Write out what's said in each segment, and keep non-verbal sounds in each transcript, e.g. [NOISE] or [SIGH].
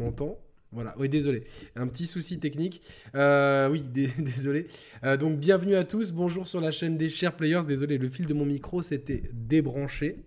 m'entend voilà, oui, désolé. Un petit souci technique. Euh, oui, [LAUGHS] désolé. Euh, donc, bienvenue à tous. Bonjour sur la chaîne des chers players. Désolé, le fil de mon micro s'était débranché.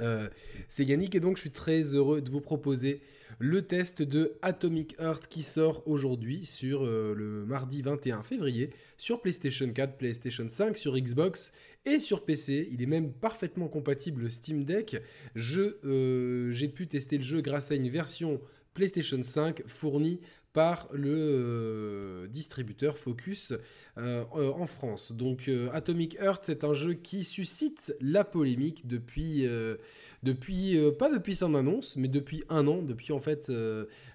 Euh, c'est Yannick et donc je suis très heureux de vous proposer le test de Atomic Heart qui sort aujourd'hui sur le mardi 21 février sur PlayStation 4, PlayStation 5, sur Xbox et sur PC. Il est même parfaitement compatible Steam Deck. J'ai pu tester le jeu grâce à une version PlayStation 5 fourni par le euh, distributeur Focus euh, euh, en France. Donc Atomic Heart, c'est un jeu qui suscite la polémique depuis, depuis pas depuis son annonce, mais depuis un an, depuis en fait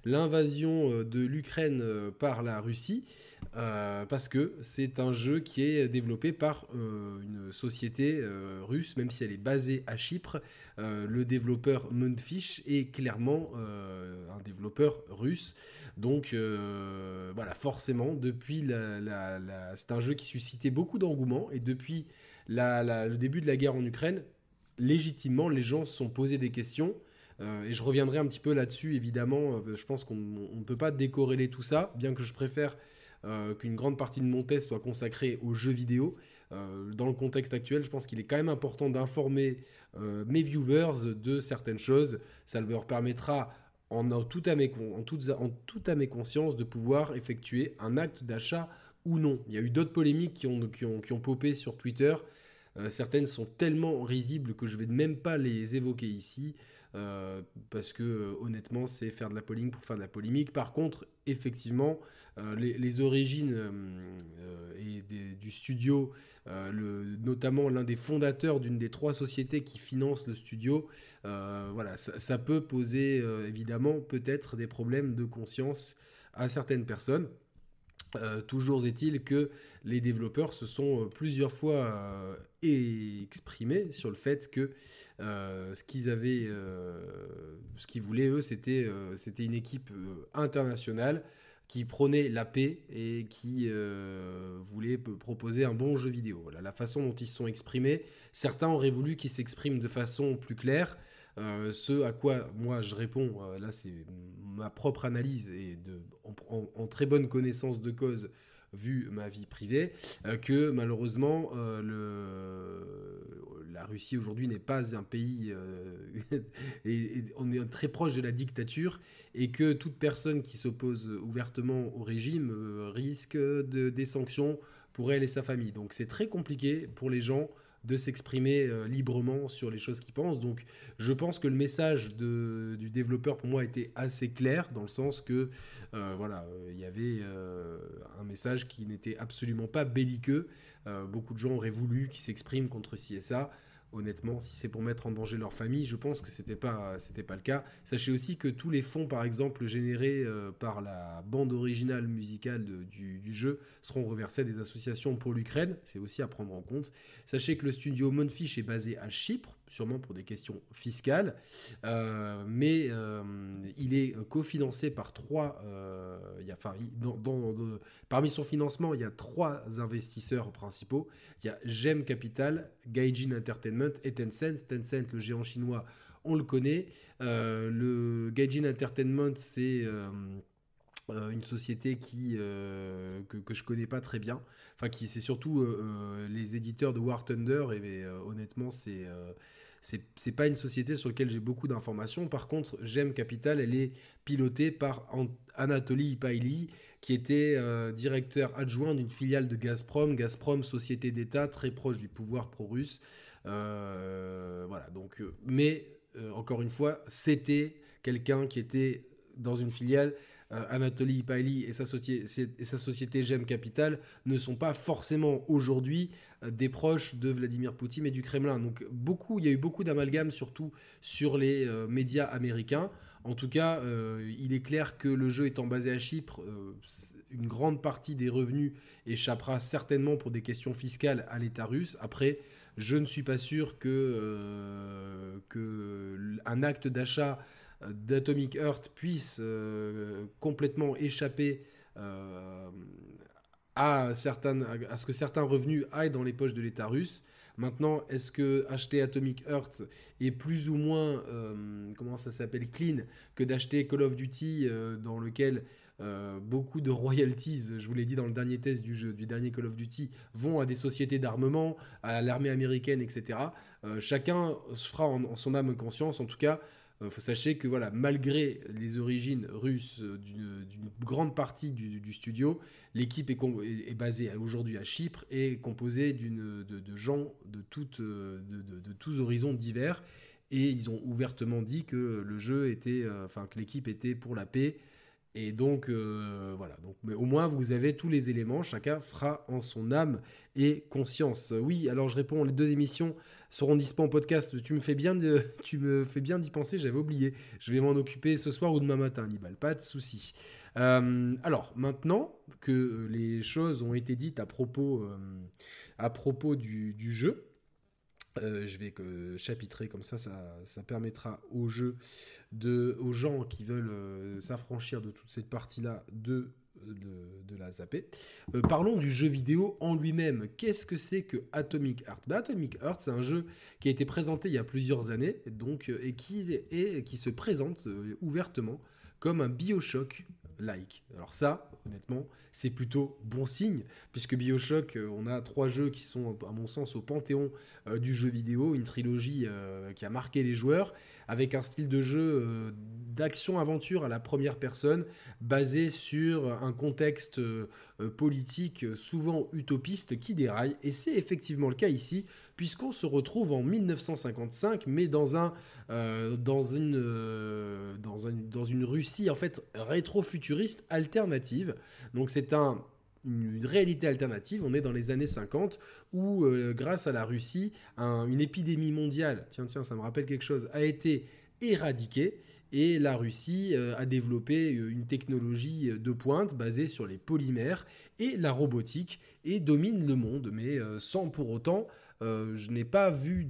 l'invasion de l'Ukraine par la Russie. Parce que c'est un jeu qui est développé par une société russe, même si elle est basée à Chypre. le développeur Mundfish est clairement un développeur russe. Donc euh, voilà, forcément, depuis c'est un jeu qui suscitait beaucoup d'engouement et depuis le début de la guerre en Ukraine, légitimement, les gens se sont posés des questions. Euh, et je reviendrai un petit peu là-dessus, évidemment. Euh, je pense qu'on ne peut pas décorréler tout ça, bien que je préfère qu'une grande partie de mon test soit consacrée aux jeux vidéo. dans le contexte actuel, je pense qu'il est quand même important d'informer mes viewers de certaines choses. Ça leur permettra en, tout à mes, en, toute, à mes consciences de pouvoir effectuer un acte d'achat ou non. Il y a eu d'autres polémiques qui ont, qui, ont, qui ont popé sur Twitter. Euh, certaines sont tellement risibles que je ne vais même pas les évoquer ici. Euh, parce que euh, honnêtement, c'est faire de la polémique pour faire de la polémique. Par contre, effectivement, les, origines et du studio euh, notamment l'un des fondateurs d'une des trois sociétés qui financent le studio. Euh, voilà, ça, peut poser euh, évidemment peut-être des problèmes de conscience à certaines personnes. toujours est-il que les développeurs se sont plusieurs fois exprimés sur le fait que ce qu'ils ce qu'ils voulaient eux, c'était une équipe internationale qui prônait la paix et qui euh, voulait proposer un bon jeu vidéo. La façon dont ils se sont exprimés. Certains auraient voulu qu'ils s'expriment de façon plus claire. Euh, ce à quoi moi je réponds, euh, là c'est ma propre analyse et en, très bonne connaissance de cause vu ma vie privée, que malheureusement le, la Russie aujourd'hui n'est pas un pays euh, [LAUGHS] et, on est très proche de la dictature et que toute personne qui s'oppose ouvertement au régime euh, risque de, des sanctions pour elle et sa famille. Donc c'est très compliqué pour les gens de s'exprimer euh, librement sur les choses qu'ils pensent. Donc je pense que le message du développeur pour moi était assez clair dans le sens que voilà, il y avait un message qui n'était absolument pas belliqueux. beaucoup de gens auraient voulu qu'il s'exprime contre ça. Honnêtement, si c'est pour mettre en danger leur famille, je pense que c'était pas pas le cas. Sachez aussi que tous les fonds, par exemple, générés euh, par la bande originale musicale du, jeu seront reversés à des associations pour l'Ukraine. C'est aussi à prendre en compte. Sachez que le studio Monfish est basé à Chypre, sûrement pour des questions fiscales, euh, mais euh, il est cofinancé par trois. Euh, y a, enfin, parmi son financement, il y a trois investisseurs principaux. Il y a Gem Capital, Gaijin Entertainment et Tencent. Tencent, le géant chinois, on le connaît. le Gaijin Entertainment, c'est une société qui que, que, je connais pas très bien enfin qui c'est surtout les éditeurs de War Thunder et honnêtement c'est c'est pas une société sur laquelle j'ai beaucoup d'informations. Par contre, Gem Capital, elle est pilotée par Anatoly Ipaili, qui était euh, directeur adjoint d'une filiale de Gazprom. Gazprom, société d'État très proche du pouvoir pro-russe. Euh, voilà, donc, euh, mais encore une fois, c'était quelqu'un qui était dans une filiale euh, Anatoly Paili et sa, sa société GEM Capital ne sont pas forcément aujourd'hui euh, des proches de Vladimir Poutine et du Kremlin. Donc beaucoup, il y a eu beaucoup d'amalgames surtout sur les euh, médias américains. En tout cas, il est clair que le jeu étant basé à Chypre, une grande partie des revenus échappera certainement pour des questions fiscales à l'État russe. Après, je ne suis pas sûr que, que un acte d'achat d'Atomic Heart puisse euh, complètement échapper euh, à, certaines, à ce que certains revenus aillent dans les poches de l'État russe. Maintenant, est-ce que acheter Atomic Heart est plus ou moins, euh, comment ça s'appelle, clean que d'acheter Call of Duty dans lequel beaucoup de royalties, je vous l'ai dit dans le dernier test du jeu, du dernier Call of Duty, vont à des sociétés d'armement, à l'armée américaine, etc. chacun se fera en, son âme conscience. En tout cas, il faut sachez que voilà, malgré les origines russes d'une grande partie du, studio, l'équipe est, basée aujourd'hui à Chypre et composée de, de, gens de, toutes, de, tous horizons divers. Et ils ont ouvertement dit que le jeu était, euh, enfin que l'équipe était pour la paix, et donc, euh, voilà. Donc, mais au moins, vous avez tous les éléments. Chacun fera en son âme et conscience. Oui, alors je réponds. Les deux émissions seront disponibles en podcast. Tu me fais bien, [LAUGHS] tu me fais bien d'y penser. J'avais oublié. Je vais m'en occuper ce soir ou demain matin, Nibal. Pas de souci. Euh, alors, maintenant que les choses ont été dites à propos, euh, à propos du, jeu, euh, je vais chapitrer comme ça, ça, permettra aux jeux, de, aux gens qui veulent euh, s'affranchir de toute cette partie-là de, de, la. Euh, parlons du jeu vidéo en lui-même. Qu'est-ce que c'est que Atomic Heart? Bah, Atomic Heart, c'est un jeu qui a été présenté il y a plusieurs années donc, et, qui, et qui se présente ouvertement comme un Bioshock like. Alors ça, honnêtement, c'est plutôt bon signe, puisque Bioshock, euh, on a trois jeux qui sont, à mon sens, au panthéon euh, du jeu vidéo, une trilogie euh, qui a marqué les joueurs, avec un style de jeu d'action-aventure à la première personne, basé sur un contexte politique souvent utopiste qui déraille, et c'est effectivement le cas ici, puisqu'on se retrouve en 1955, mais dans, un, euh, dans, une, euh, dans, un, dans une Russie en fait rétro-futuriste alternative. Donc c'est un, une réalité alternative. On est dans les années 50 où, euh, grâce à la Russie, une épidémie mondiale, tiens, tiens, ça me rappelle quelque chose, a été éradiquée. Et la Russie a développé une technologie de pointe basée sur les polymères et la robotique et domine le monde, mais sans pour autant euh, je n'ai pas vu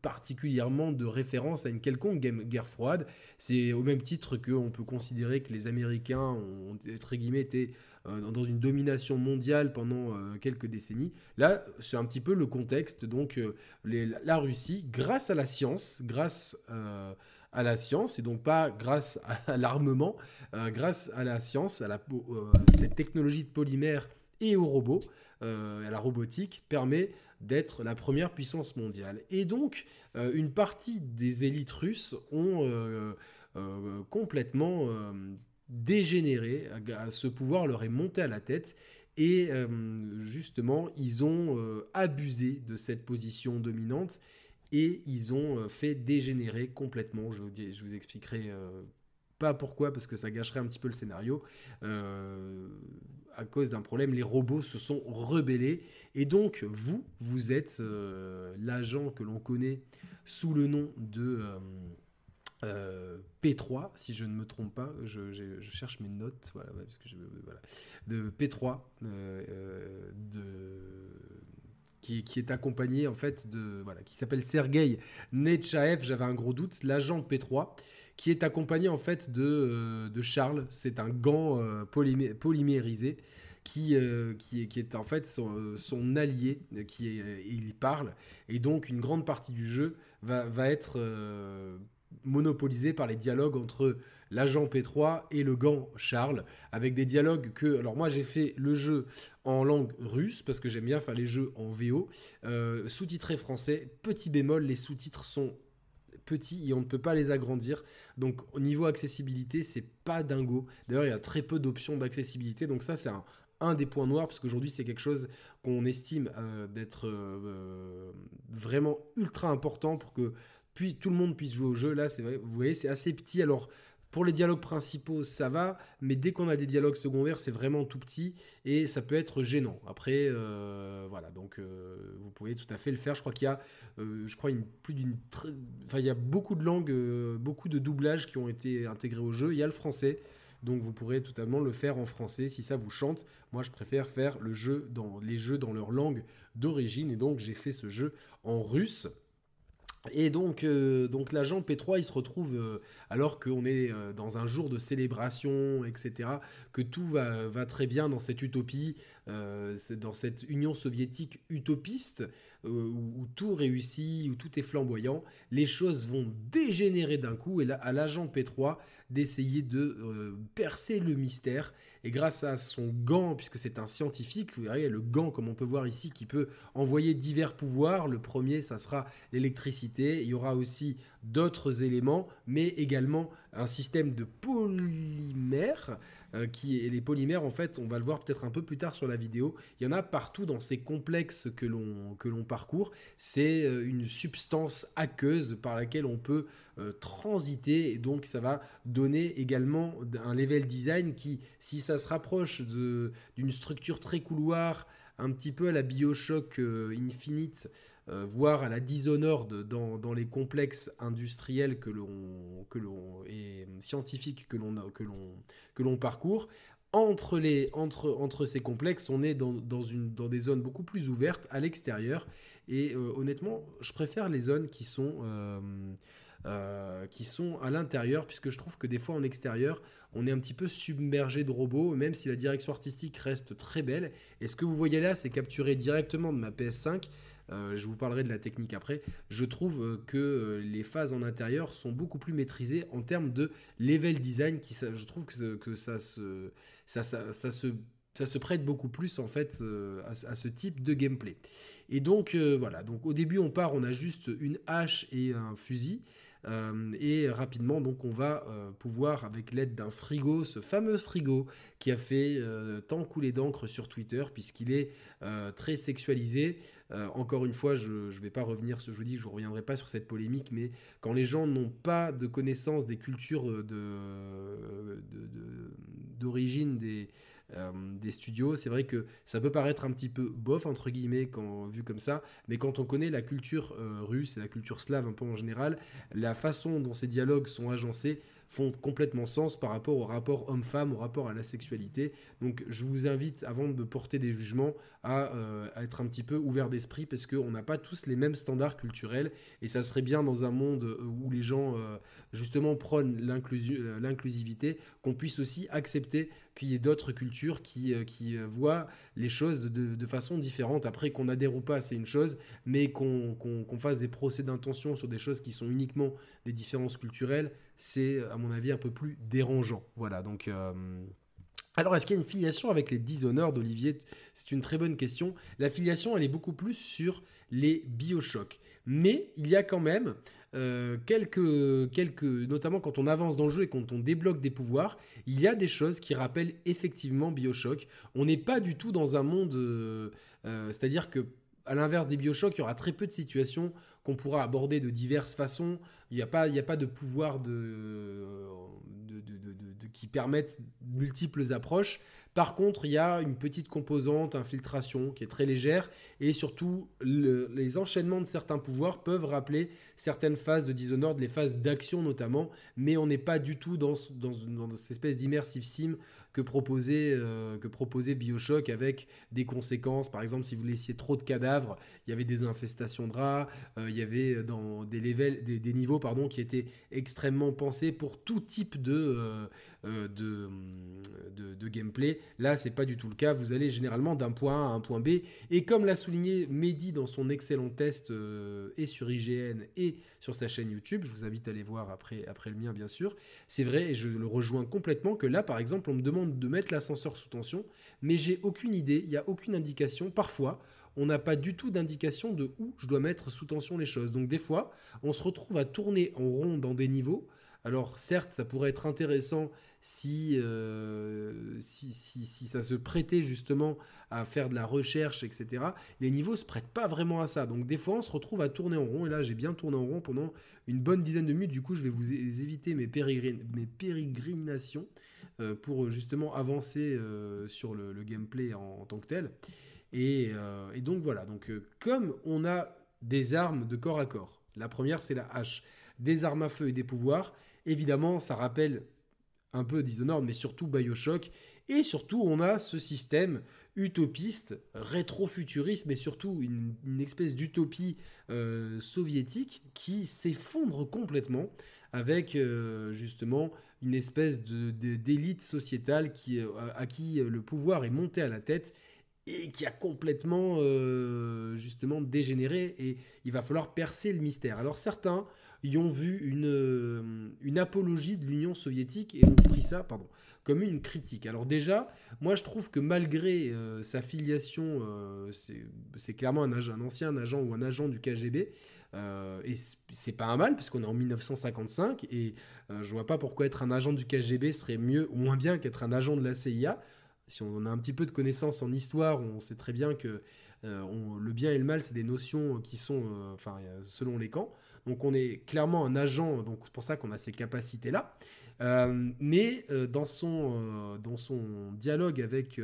particulièrement de référence à une quelconque guerre froide. C'est au même titre qu'on peut considérer que les Américains ont entre guillemets été euh, dans une domination mondiale pendant euh, quelques décennies. Là, c'est un petit peu le contexte. Donc, la Russie, grâce à la science, grâce à la science, et donc pas grâce à l'armement, grâce à la science, à, cette technologie de polymère et aux robots, à la robotique, permet d'être la première puissance mondiale. Et donc, euh, une partie des élites russes ont euh, euh, complètement dégénéré, ce pouvoir leur est monté à la tête, et justement, ils ont abusé de cette position dominante, et ils ont fait dégénérer complètement, je vous, je vous expliquerai pas pourquoi, parce que ça gâcherait un petit peu le scénario. À cause d'un problème, les robots se sont rebellés. Et donc, vous, vous êtes euh, l'agent que l'on connaît sous le nom de euh, P3, si je ne me trompe pas. Je, cherche mes notes, voilà, parce que je, voilà, de P3, de qui, qui, est accompagné en fait de voilà qui s'appelle Sergei Nechaev j'avais un gros doute l'agent P3 qui est accompagné en fait de, euh, de Charles. C'est un gant euh, polymérisé qui, euh, qui, est, en fait son, allié, qui il parle, et donc une grande partie du jeu va, va être monopolisée par les dialogues entre l'agent P3 et le gant Charles, avec des dialogues que... Alors moi j'ai fait le jeu en langue russe, parce que j'aime bien faire les jeux en VO, sous-titré français, petit bémol, les sous-titres sont petits et on ne peut pas les agrandir. Donc au niveau accessibilité, c'est pas dingo. D'ailleurs, il y a très peu d'options d'accessibilité. Donc ça, c'est un, des points noirs, parce qu'aujourd'hui, c'est quelque chose qu'on estime euh, d'être euh, vraiment ultra important pour que tout le monde puisse jouer au jeu. Là, c'est vous voyez, c'est assez petit. Alors, pour les dialogues principaux, ça va, mais dès qu'on a des dialogues secondaires, c'est vraiment tout petit et ça peut être gênant. Après, euh, voilà, donc euh, vous pouvez tout à fait le faire. Je crois qu'il y a, euh, je crois, plus d'une, enfin, il beaucoup de langues, beaucoup de doublages qui ont été intégrés au jeu. Il y a le français, donc vous pourrez totalement le faire en français si ça vous chante. Moi, je préfère faire le jeu dans les jeux dans leur langue d'origine et donc j'ai fait ce jeu en russe. Et donc, euh, donc l'agent P3, il se retrouve, euh, alors qu'on est euh, dans un jour de célébration, etc., que tout va, va très bien dans cette utopie, dans cette Union soviétique utopiste, où, tout réussit, où tout est flamboyant, les choses vont dégénérer d'un coup, et là, à l'agent P3 d'essayer de percer le mystère, et grâce à son gant, puisque c'est un scientifique, vous voyez le gant, comme on peut voir ici, qui peut envoyer divers pouvoirs, le premier, ça sera l'électricité, il y aura aussi d'autres éléments, mais également un système de polymères, euh, qui est les polymères, en fait, on va le voir peut-être un peu plus tard sur la vidéo, il y en a partout dans ces complexes que l'on, que l'on parcourt. C'est euh, une substance aqueuse par laquelle on peut euh, transiter, et donc ça va donner également un level design qui, si ça se rapproche d'une structure très couloir, un petit peu à la Bioshock Infinite, euh, voire à la Dishonored dans, dans les complexes industriels que l'on, que l'on, et scientifiques que l'on, que l'on, que l'on parcourt. Entre, les, entre, entre ces complexes, on est dans, dans, une, dans des zones beaucoup plus ouvertes à l'extérieur. Et euh, honnêtement, je préfère les zones qui sont... Euh, euh, qui sont à l'intérieur, puisque je trouve que des fois en extérieur, on est un petit peu submergé de robots, même si la direction artistique reste très belle. Et ce que vous voyez là, c'est capturé directement de ma PS5. Euh, je vous parlerai de la technique après. Je trouve euh, que les phases en intérieur sont beaucoup plus maîtrisées en termes de level design. Qui, je trouve que, ça, se, ça, ça, ça se ça se prête beaucoup plus en fait à, à, ce type de gameplay. Et donc voilà, donc au début on part, on a juste une hache et un fusil. Euh, et rapidement, donc, on va euh, pouvoir, avec l'aide d'un frigo, ce fameux frigo qui a fait euh, tant couler d'encre sur Twitter, puisqu'il est très sexualisé. encore une fois, je ne vais pas revenir, ce jeudi, je ne reviendrai pas sur cette polémique, mais quand les gens n'ont pas de connaissance des cultures d'origine de, de, des des studios. C'est vrai que ça peut paraître un petit peu bof, entre guillemets, quand, vu comme ça, mais quand on connaît la culture euh, russe et la culture slave un peu en général, la façon dont ces dialogues sont agencés, font complètement sens par rapport au rapport homme-femme, au rapport à la sexualité. Donc je vous invite, avant de porter des jugements, à, euh, être un petit peu ouvert d'esprit parce qu'on n'a pas tous les mêmes standards culturels et ça serait bien dans un monde euh, où les gens euh, justement prônent l'inclusivité, qu'on puisse aussi accepter qu'il y ait d'autres cultures qui voient les choses de, façon différente. Après qu'on adhère ou pas, c'est une chose, mais qu'on fasse des procès d'intention sur des choses qui sont uniquement des différences culturelles, c'est à mon avis un peu plus dérangeant. Voilà, donc... Euh, alors, est-ce qu'il y a une filiation avec les Dishonored, d'Olivier C'est une très bonne question. La filiation, elle est beaucoup plus sur les Bioshock. Mais il y a quand même euh, quelques, quelques, notamment quand on avance dans le jeu et quand on débloque des pouvoirs, il y a des choses qui rappellent effectivement Bioshock. On n'est pas du tout dans un monde, euh, c'est-à-dire que à l'inverse des Bioshock, il y aura très peu de situations pourra aborder de diverses façons. Il n'y a, pas, a pas de pouvoir de, qui permettent multiples approches. Par contre, il y a une petite composante infiltration qui est très légère et surtout les enchaînements de certains pouvoirs peuvent rappeler certaines phases de Dishonored, les phases d'action notamment, mais on n'est pas du tout dans, dans, cette espèce d'immersive sim que proposait, euh, que proposait Bioshock avec des conséquences. Par exemple, si vous laissiez trop de cadavres, il y avait des infestations de rats, euh, il y avait dans des, levels, des, niveaux pardon, qui étaient extrêmement pensés pour tout type de, euh, de, de, gameplay. Là, c'est pas du tout le cas. Vous allez généralement d'un point A à un point B. Et comme l'a souligné Mehdi dans son excellent test et sur IGN et sur sa chaîne YouTube, je vous invite à aller voir après, après le mien, bien sûr. C'est vrai, et je le rejoins complètement, que là, par exemple, on me demande de mettre l'ascenseur sous tension, mais j'ai aucune idée, il n'y a aucune indication. Parfois, on n'a pas du tout d'indication de où je dois mettre sous tension les choses. Donc des fois, on se retrouve à tourner en rond dans des niveaux. Alors certes, ça pourrait être intéressant euh, si, si, si, ça se prêtait justement à faire de la recherche, etc. Les niveaux se prêtent pas vraiment à ça. Donc des fois, on se retrouve à tourner en rond. Et là, j'ai bien tourné en rond pendant une bonne dizaine de minutes. Du coup, je vais vous éviter mes, mes pérégrinations euh, pour justement avancer euh, sur le, gameplay en, tant que tel. Et, et donc voilà. Donc comme on a des armes de corps à corps, la première c'est la hache, des armes à feu et des pouvoirs. Évidemment, ça rappelle un peu Dishonored, mais surtout Bioshock. Et surtout, on a ce système utopiste, rétro-futuriste, mais surtout une, espèce d'utopie euh, soviétique qui s'effondre complètement avec euh, justement une espèce d'élite sociétale qui, à qui le pouvoir est monté à la tête qui a complètement euh, justement dégénéré et il va falloir percer le mystère. Alors certains y ont vu une, euh, une apologie de l'Union soviétique et ont pris ça pardon, comme une critique. Alors déjà, moi je trouve que malgré euh, sa filiation, c'est clairement un, ancien agent ou un agent du KGB, et c'est pas un mal puisqu'on est en 1955 et je vois pas pourquoi être un agent du KGB serait mieux ou moins bien qu'être un agent de la CIA si on a un petit peu de connaissances en histoire, on sait très bien que euh, le bien et le mal, c'est des notions qui sont, euh, enfin, selon les camps. Donc on est clairement un agent, donc c'est pour ça qu'on a ces capacités-là. Euh, mais dans, son, dans son dialogue avec,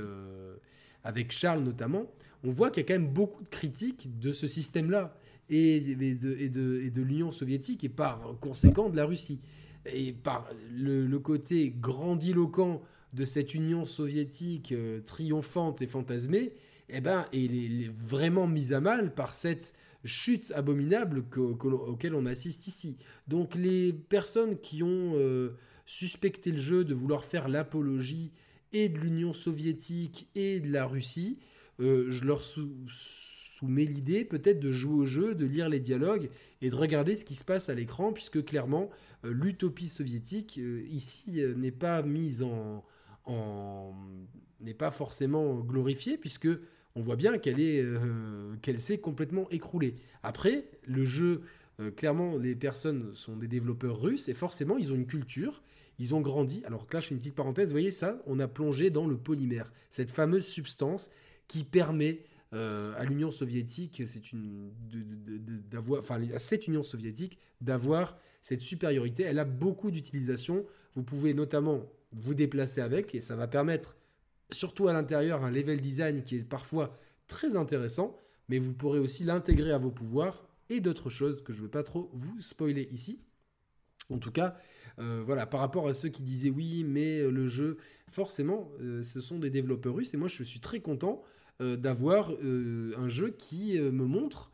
avec Charles notamment, on voit qu'il y a quand même beaucoup de critiques de ce système-là et, de, et de, l'Union soviétique et par conséquent de la Russie. Et par le côté grandiloquent de cette Union soviétique euh, triomphante et fantasmée, eh ben, il est, vraiment mise à mal par cette chute abominable auquel on assiste ici. Donc les personnes qui ont euh, suspecté le jeu de vouloir faire l'apologie et de l'Union soviétique et de la Russie, euh, je leur soumets l'idée peut-être de jouer au jeu, de lire les dialogues et de regarder ce qui se passe à l'écran, puisque clairement l'utopie soviétique ici n'est pas mise en, n'est pas forcément glorifiée puisque on voit bien qu'elle est euh, qu'elle s'est complètement écroulée. Après, le jeu, euh, clairement, les personnes sont des développeurs russes et forcément ils ont une culture, ils ont grandi. Alors là, je fais une petite parenthèse. Vous voyez ça On a plongé dans le polymère, cette fameuse substance qui permet euh, à l'Union soviétique, c'est une d'avoir, enfin à cette Union soviétique d'avoir cette supériorité. Elle a beaucoup d'utilisation. Vous pouvez notamment vous déplacer avec et ça va permettre, surtout à l'intérieur, un level design qui est parfois très intéressant, mais vous pourrez aussi l'intégrer à vos pouvoirs et d'autres choses que je ne veux pas trop vous spoiler ici. En tout cas, euh, voilà, par rapport à ceux qui disaient oui, mais euh, le jeu, forcément, euh, ce sont des développeurs russes et moi je suis très content d'avoir un jeu qui me montre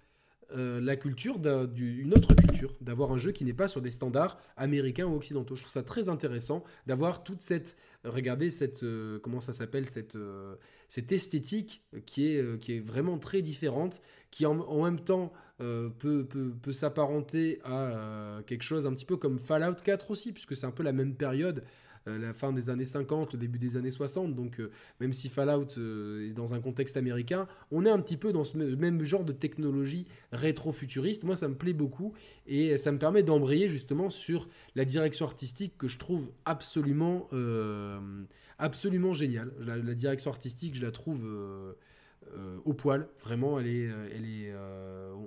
euh, la culture d'une autre culture, d'avoir un jeu qui n'est pas sur des standards américains ou occidentaux. Je trouve ça très intéressant d'avoir toute cette, regardez cette, euh, comment ça s'appelle, cette, euh, cette esthétique qui est, qui est vraiment très différente, qui en, même temps peut, peut, peut s'apparenter à quelque chose un petit peu comme Fallout 4 aussi, puisque c'est un peu la même période euh, la fin des années 50, le début des années 60. Donc, euh, même si Fallout euh, est dans un contexte américain, on est un petit peu dans ce même genre de technologie rétro-futuriste. Moi, ça me plaît beaucoup et ça me permet d'embrayer justement sur la direction artistique que je trouve absolument, absolument géniale. La, direction artistique, je la trouve. au poil. Vraiment, elle est, elle est,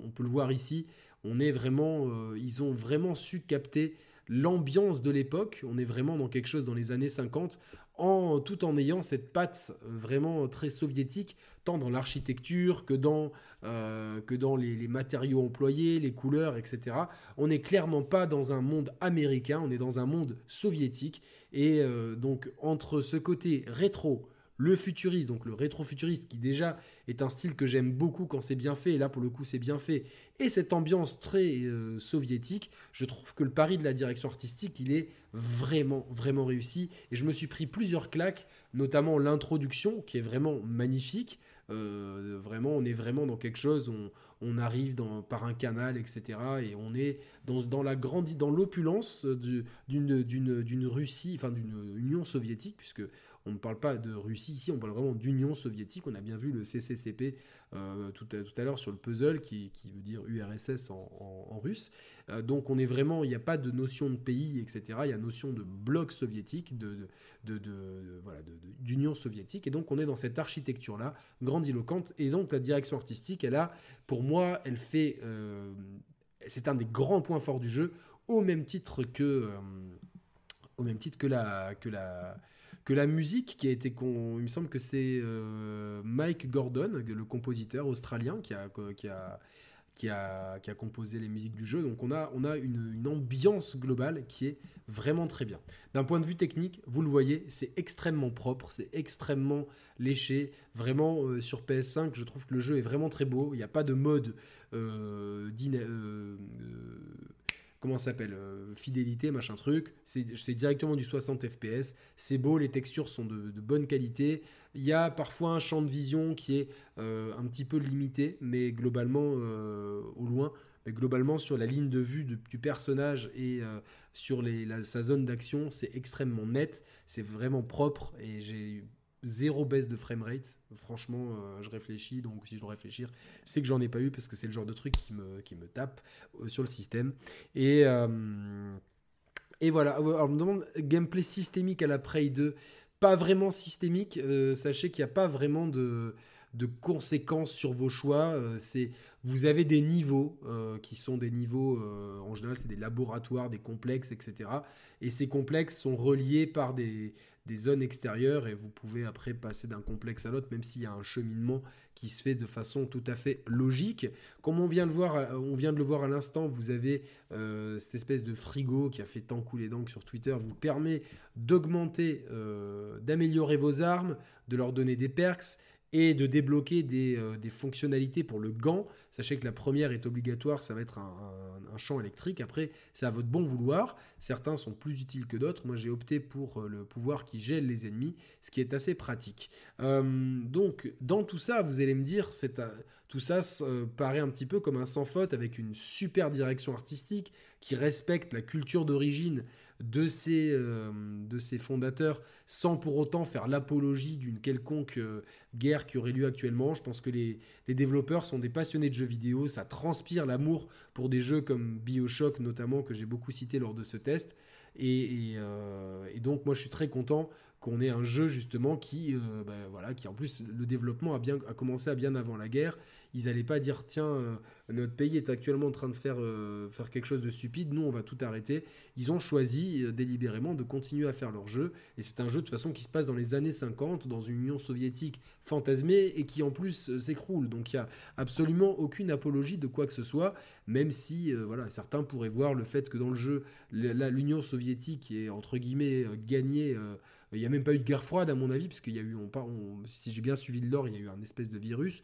on peut le voir ici. On est vraiment, ils ont vraiment su capter l'ambiance de l'époque. On est vraiment dans quelque chose dans les années 50, en, tout en ayant cette patte vraiment très soviétique, tant dans l'architecture que dans, euh, que dans les, matériaux employés, les couleurs, etc. On n'est clairement pas dans un monde américain, on est dans un monde soviétique. Et euh, donc entre ce côté rétro, le futuriste, donc le rétro-futuriste, qui déjà est un style que j'aime beaucoup quand c'est bien fait, et là pour le coup c'est bien fait, et cette ambiance très euh, soviétique, je trouve que le pari de la direction artistique, il est vraiment, vraiment réussi, et je me suis pris plusieurs claques, notamment l'introduction, qui est vraiment magnifique, euh, vraiment, on est vraiment dans quelque chose, on, arrive par un canal, etc. Et on est dans, la dans l'opulence d'une Russie, enfin d'une Union soviétique, puisque on ne parle pas de Russie ici, on parle vraiment d'Union soviétique. On a bien vu le CCCP euh, tout, à, tout à l'heure sur le puzzle, qui, veut dire URSS en, russe. Euh, donc on est vraiment, il n'y a pas de notion de pays, etc. Il y a notion de bloc soviétique, de, de, voilà, d'Union soviétique. Et donc on est dans cette architecture-là, grandiloquente. Et donc la direction artistique, elle a, pour moi, elle fait... Euh, c'est un des grands points forts du jeu, au même titre que... au même titre que la, que la, que la musique qui a été. Con... Il me semble que c'est euh, Mike Gordon, le compositeur australien, qui a, qui a, qui a, qui a composé les musiques du jeu. Donc on a, on a une, ambiance globale qui est vraiment très bien. D'un point de vue technique, vous le voyez, c'est extrêmement propre, c'est extrêmement léché. Vraiment, euh, sur PS5, je trouve que le jeu est vraiment très beau. Il n'y a pas de mode euh, euh, comment s'appelle fidélité machin truc. C'est directement du 60 fps c'est beau les textures sont de, bonne qualité. Il y a parfois un champ de vision qui est un petit peu limité mais globalement au loin. Mais globalement sur la ligne de vue du personnage et sur les, sa zone d'action c'est extrêmement net. C'est vraiment propre et j'ai zéro baisse de framerate. Franchement, euh, je réfléchis, donc si je dois réfléchir, c'est que j'en ai pas eu parce que c'est le genre de truc qui me, tape euh, sur le système. Et, euh, voilà. Alors, on gameplay systémique à la Prey 2. Pas vraiment systémique. sachez qu'il n'y a pas vraiment de, de conséquences sur vos choix. c'est vous avez des niveaux qui sont des niveaux, en général, c'est des laboratoires, des complexes, etc. Et ces complexes sont reliés par des, des zones extérieures et vous pouvez après passer d'un complexe à l'autre, même s'il y a un cheminement qui se fait de façon tout à fait logique. Comme on vient de, voir, on vient de le voir à l'instant, vous avez euh, cette espèce de frigo qui a fait tant couler d'encre sur Twitter, vous permet d'augmenter, euh, d'améliorer vos armes, de leur donner des perks et de débloquer euh, des, fonctionnalités pour le gant. Sachez que la première est obligatoire, ça va être un, champ électrique. Après, c'est à votre bon vouloir. Certains sont plus utiles que d'autres. Moi, j'ai opté pour euh, le pouvoir qui gèle les ennemis, ce qui est assez pratique. Euh, donc, dans tout ça, vous allez me dire, tout ça paraît un petit peu comme un sans faute avec une super direction artistique qui respecte la culture d'origine de ces, euh, de fondateurs sans pour autant faire l'apologie d'une quelconque euh, guerre qui aurait lieu actuellement. Je pense que les, développeurs sont des passionnés de jeux vidéo, ça transpire l'amour pour des jeux comme Bioshock notamment, que j'ai beaucoup cité lors de ce test. Et, euh, et, donc moi je suis très content qu'on ait un jeu justement qui, ben, voilà, qui en plus le développement a bien a commencé à bien avant la guerre ils n'allaient pas dire tiens, euh, notre pays est actuellement en train de faire, euh, faire quelque chose de stupide, nous on va tout arrêter. Ils ont choisi euh, délibérément de continuer à faire leur jeu. Et c'est un jeu de façon qui se passe dans les années 50, dans une Union soviétique fantasmée et qui en plus s'écroule. Donc il n'y a absolument aucune apologie de quoi que ce soit, même si voilà, certains pourraient voir le fait que dans le jeu, l'Union soviétique est entre guillemets gagnée. Il n'y a même pas eu de guerre froide à mon avis, puisqu'il y a eu, si j'ai bien suivi de l'or, il y a eu un espèce de virus.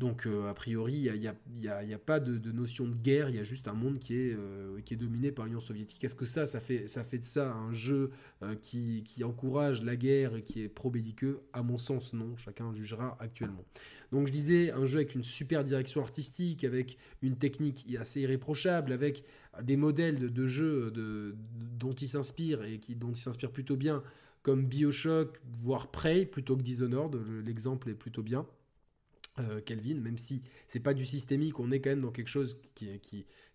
Donc, euh, a priori, il n'y a, pas de, notion de guerre, il y a juste un monde qui est, euh, qui est dominé par l'Union soviétique. Est-ce que ça, ça fait, ça fait de ça un jeu euh, qui, encourage la guerre et qui est pro-belliqueux À mon sens, non. Chacun jugera actuellement. Donc, je disais, un jeu avec une super direction artistique, avec une technique assez irréprochable, avec des modèles de, de jeux dont il s'inspire et qui, dont il s'inspire plutôt bien, comme Bioshock, voire Prey, plutôt que Dishonored. L'exemple est plutôt bien. Euh, Kelvin, même si c'est pas du systémique, on est quand même dans quelque chose qui,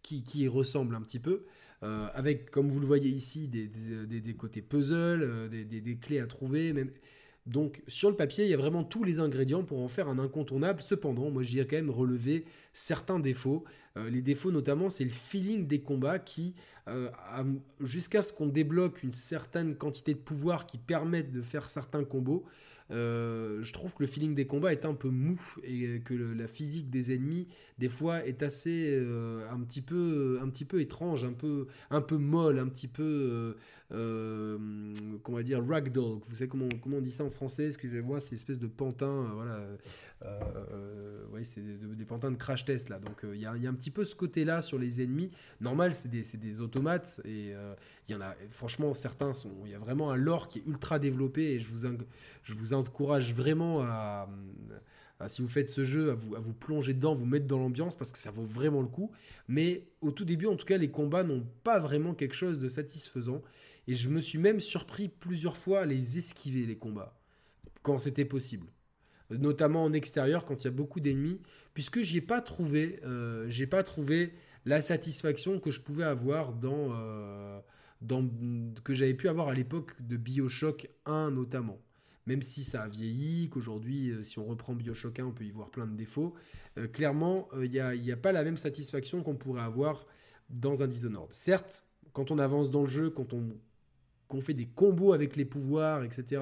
qui, qui, ressemble un petit peu, euh, avec, comme vous le voyez ici, des, des, des côtés puzzle, euh, des, clés à trouver. Même... Donc sur le papier, il y a vraiment tous les ingrédients pour en faire un incontournable. Cependant, moi j'y ai quand même relevé certains défauts. les défauts notamment, c'est le feeling des combats qui, jusqu'à ce qu'on débloque une certaine quantité de pouvoir qui permettent de faire certains combos, euh, je trouve que le feeling des combats est un peu mou et que la physique des ennemis des fois est assez euh, un petit peu un petit peu étrange, un peu un peu molle, un petit peu euh, comment dire ragdoll. Vous savez comment comment on dit ça en français Excusez-moi, c'est espèce de pantin, voilà. oui, c'est des, pantins de crash test là. Donc il y, a, un petit peu ce côté-là sur les ennemis. Normal, c'est des, des automates et il y en a, franchement, certains sont. Il y a vraiment un lore qui est ultra développé et je vous, je vous encourage vraiment à, si vous faites ce jeu, à vous, à vous plonger dedans, vous mettre dans l'ambiance parce que ça vaut vraiment le coup. Mais au tout début, en tout cas, les combats n'ont pas vraiment quelque chose de satisfaisant. Et je me suis même surpris plusieurs fois à les esquiver, les combats, quand c'était possible notamment en extérieur quand il y a beaucoup d'ennemis, puisque j'ai pas trouvé, euh, pas trouvé la satisfaction que je pouvais avoir dans, euh, que j'avais pu avoir à l'époque de Bioshock 1 notamment. Même si ça a vieilli, qu'aujourd'hui, euh, si on reprend Bioshock 1, on peut y voir plein de défauts, clairement, il n'y a, pas la même satisfaction qu'on pourrait avoir dans un Dishonored. Certes, quand on avance dans le jeu, quand on, fait des combos avec les pouvoirs, etc.,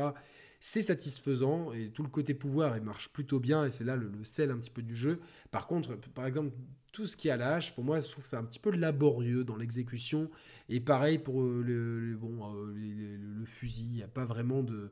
c'est satisfaisant et tout le côté pouvoir il marche plutôt bien et c'est là le, sel un petit peu du jeu. Par contre, par exemple, tout ce qui est à hache, pour moi, je trouve ça un petit peu laborieux dans l'exécution. Et pareil pour euh, le, bon, euh, le, fusil, il n'y a pas vraiment de,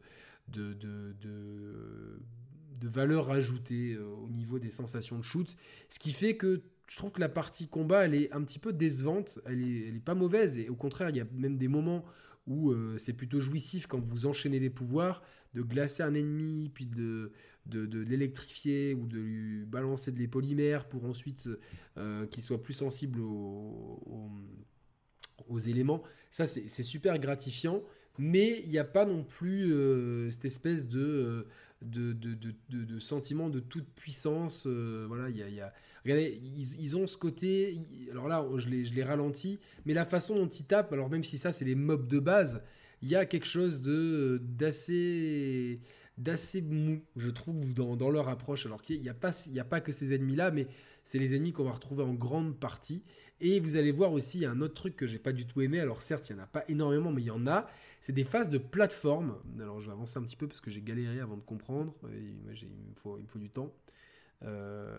de, de, de, valeur ajoutée euh, au niveau des sensations de shoot. Ce qui fait que je trouve que la partie combat, elle est un petit peu décevante. Elle est, elle est pas mauvaise. Et au contraire, il y a même des moments où euh, c'est plutôt jouissif quand vous enchaînez les pouvoirs, de glacer un ennemi, puis de, l'électrifier ou de lui balancer des polymères pour ensuite euh, qu'il soit plus sensible aux, aux, éléments. Ça, c'est super gratifiant, mais il n'y a pas non plus euh, cette espèce de, de, de, sentiment de toute puissance. voilà, il y a Regardez, ils, ont ce côté. Alors là, je les, je ralentis, mais la façon dont ils tapent, alors même si ça, c'est les mobs de base, il y a quelque chose de d'assez d'assez mou, je trouve, dans, dans, leur approche. Alors qu'il n'y a, pas, a pas que ces ennemis-là, mais c'est les ennemis qu'on va retrouver en grande partie. Et vous allez voir aussi un autre truc que j'ai pas du tout aimé. Alors certes, il n'y en a pas énormément, mais il y en a. C'est des phases de plateforme. Alors je vais avancer un petit peu parce que j'ai galéré avant de comprendre. il, me faut, du temps. Euh,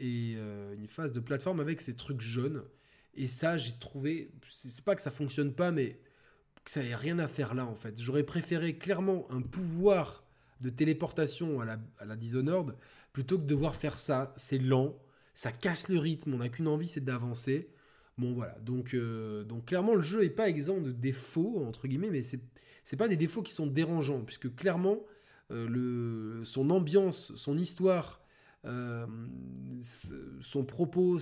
et euh, une phase de plateforme avec ces trucs jaunes. Et ça, j'ai trouvé, c'est pas que ça fonctionne pas, mais que ça n'ait rien à faire là en fait. J'aurais préféré clairement un pouvoir de téléportation à la, à la Dishonored plutôt que de devoir faire ça. C'est lent, ça casse le rythme, on n'a qu'une envie, c'est d'avancer. Bon voilà, donc, euh, donc clairement le jeu est pas exempt de défauts, entre guillemets, mais c'est, c'est pas des défauts qui sont dérangeants, puisque clairement euh, le, son ambiance, son histoire euh, son propos,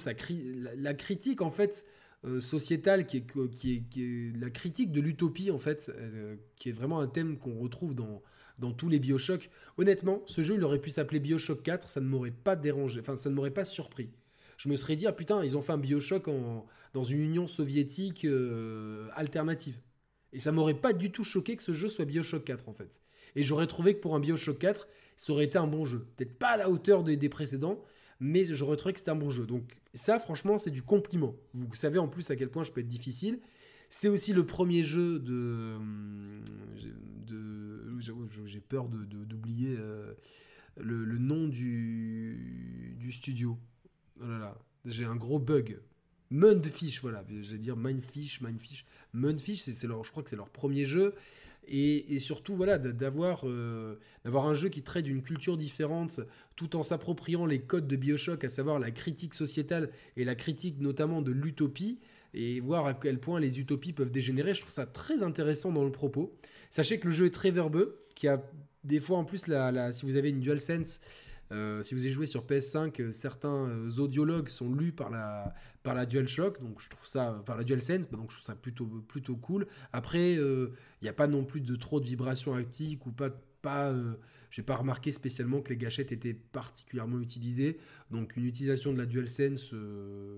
la, critique en fait euh, sociétale qui est, qui, est, la critique de l'utopie en fait, euh, qui est vraiment un thème qu'on retrouve dans, dans tous les Bioshock. Honnêtement, ce jeu il aurait pu s'appeler Bioshock 4, ça ne m'aurait pas dérangé, enfin ça ne m'aurait pas surpris. Je me serais dit, ah putain, ils ont fait un Bioshock en, dans une Union soviétique alternative. Et ça m'aurait pas du tout choqué que ce jeu soit Bioshock 4 en fait. Et j'aurais trouvé que pour un Bioshock 4, ça aurait été un bon jeu. Peut-être pas à la hauteur des, précédents, mais j'aurais trouvé que c'était un bon jeu. Donc ça, franchement, c'est du compliment. Vous savez en plus à quel point je peux être difficile. C'est aussi le premier jeu de... de j'ai peur d'oublier euh, le, nom du, du studio. Oh là là, j'ai un gros bug. Mundfish, voilà, j'allais dire Mindfish, Mindfish. Mundfish, c'est je crois que c'est leur premier jeu. Et, surtout, voilà, euh, d'avoir un jeu qui traite d'une culture différente, tout en s'appropriant les codes de Bioshock, à savoir la critique sociétale et la critique notamment de l'utopie, et voir à quel point les utopies peuvent dégénérer. Je trouve ça très intéressant dans le propos. Sachez que le jeu est très verbeux, qui a des fois en plus, la, si vous avez une DualSense, euh, si vous avez joué sur PS5, euh, certains euh, audiologues sont lus par la, par la DualShock, donc je trouve ça, par la DualSense, donc je trouve ça plutôt, plutôt cool. Après, il n'y a pas non plus de trop de vibrations actiques ou pas, pas j'ai pas remarqué spécialement que les gâchettes étaient particulièrement utilisées. Donc une utilisation de la DualSense,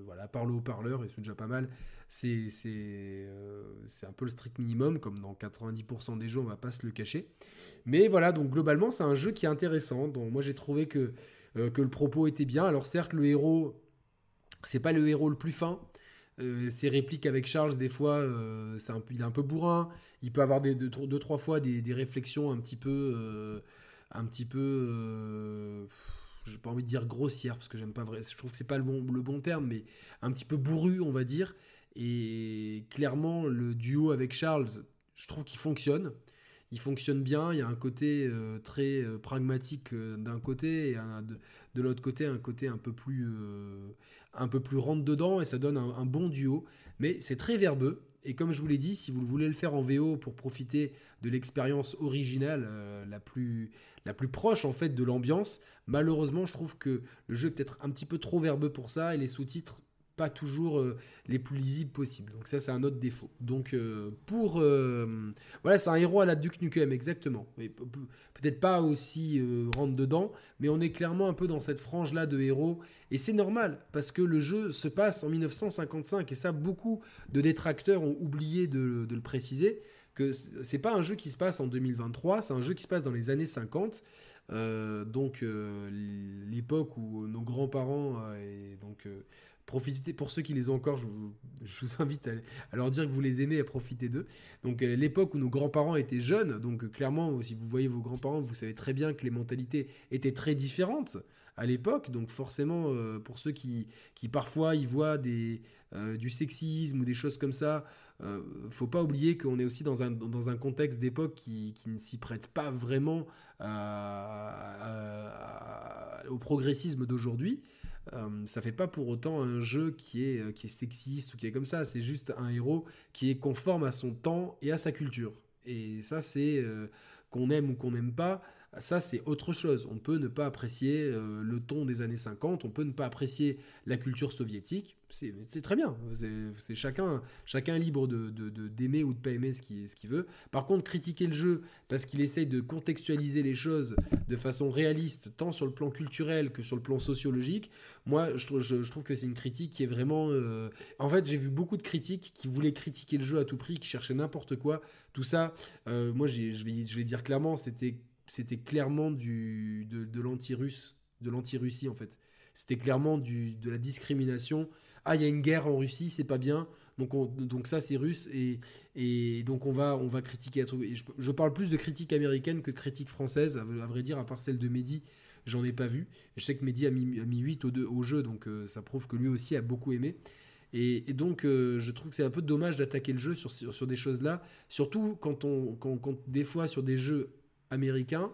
voilà, par le haut-parleur, et c'est déjà pas mal, c'est c'est un peu le strict minimum, comme dans 90% des jeux, on va pas se le cacher. Mais voilà, donc globalement, c'est un jeu qui est intéressant. Donc moi, j'ai trouvé que, euh, que le propos était bien. Alors certes, le héros, c'est pas le héros le plus fin. Euh, ses répliques avec Charles, des fois, euh, un, il est un peu bourrin. Il peut avoir des, deux, trois fois des, réflexions un petit peu, un petit peu, j'ai pas envie de dire grossière parce que j'aime pas vrai. Je trouve que c'est pas le bon, le bon terme, mais un petit peu bourru, on va dire. Et clairement, le duo avec Charles, je trouve qu'il fonctionne il fonctionne bien. Il y a un côté euh, très euh, pragmatique euh, d'un côté et de, l'autre côté un côté un peu plus un peu plus rentre dedans et ça donne un, bon duo. Mais c'est très verbeux et comme je vous l'ai dit, si vous voulez le faire en VO pour profiter de l'expérience originale la plus la plus proche en fait de l'ambiance, malheureusement je trouve que le jeu est peut-être un petit peu trop verbeux pour ça et les sous-titres pas toujours euh, les plus lisibles possibles. Donc ça, c'est un autre défaut. Donc euh, pour... Euh, voilà, c'est un héros à la Duke Nukem, exactement. Peut-être pas aussi rentre dedans, mais on est clairement un peu dans cette frange-là de héros. Et c'est normal, parce que le jeu se passe en 1955, et ça, beaucoup de détracteurs ont oublié de, de le préciser, que c'est pas un jeu qui se passe en 2023, c'est un jeu qui se passe dans les années 50. donc l'époque où nos grands-parents et donc profitez pour ceux qui les ont encore, je vous, [LAUGHS] invite à, leur dire que vous les aimez et à profiter d'eux. Donc euh, l'époque où nos grands-parents étaient jeunes, donc euh, clairement, si vous voyez vos grands-parents, vous savez très bien que les mentalités étaient très différentes à l'époque. Donc forcément, euh, pour ceux qui, qui parfois y voient du sexisme ou des choses comme ça, euh, faut pas oublier qu'on est aussi dans un, dans un contexte d'époque qui, qui ne s'y prête pas vraiment au progressisme d'aujourd'hui. Euh, ça fait pas pour autant un jeu qui est, euh, qui est sexiste ou qui est comme ça. C'est juste un héros qui est conforme à son temps et à sa culture. Et ça, c'est euh, qu'on aime ou qu'on n'aime pas, ça c'est autre chose. On peut ne pas apprécier euh, le ton des années 50, on peut ne pas apprécier la culture soviétique. C'est très bien. C'est chacun, chacun libre de, de- de- d'aimer ou de pas aimer ce qu'il ce qu'il veut. Par contre, critiquer le jeu parce qu'il essaye de contextualiser les choses de façon réaliste, tant sur le plan culturel que sur le plan sociologique, moi je, trouve- que c'est une critique qui est vraiment. euh, En fait, j'ai vu beaucoup de critiques qui voulaient critiquer le jeu à tout prix, qui cherchaient n'importe quoi. Tout ça, euh, moi je vais dire clairement, c'était c'était clairement du, de, de l'anti-russe, de l'anti-Russie en fait. C'était clairement du, de la discrimination. Ah, il y a une guerre en Russie, c'est pas bien. Donc, on- donc ça, c'est russe. Et, et donc, on va, on va critiquer. je, parle plus de critique américaine que de critique française. À, vrai dire, à part celle de Mehdi, j'en ai pas vu. Je sais que Mehdi a mis, a mis 8 au, jeu. Donc, euh, ça prouve que lui aussi a beaucoup aimé. Et, donc, euh, je trouve que c'est un peu dommage d'attaquer le jeu sur, sur, sur des choses-là. Surtout quand, on, quand, quand, des fois, sur des jeux américains,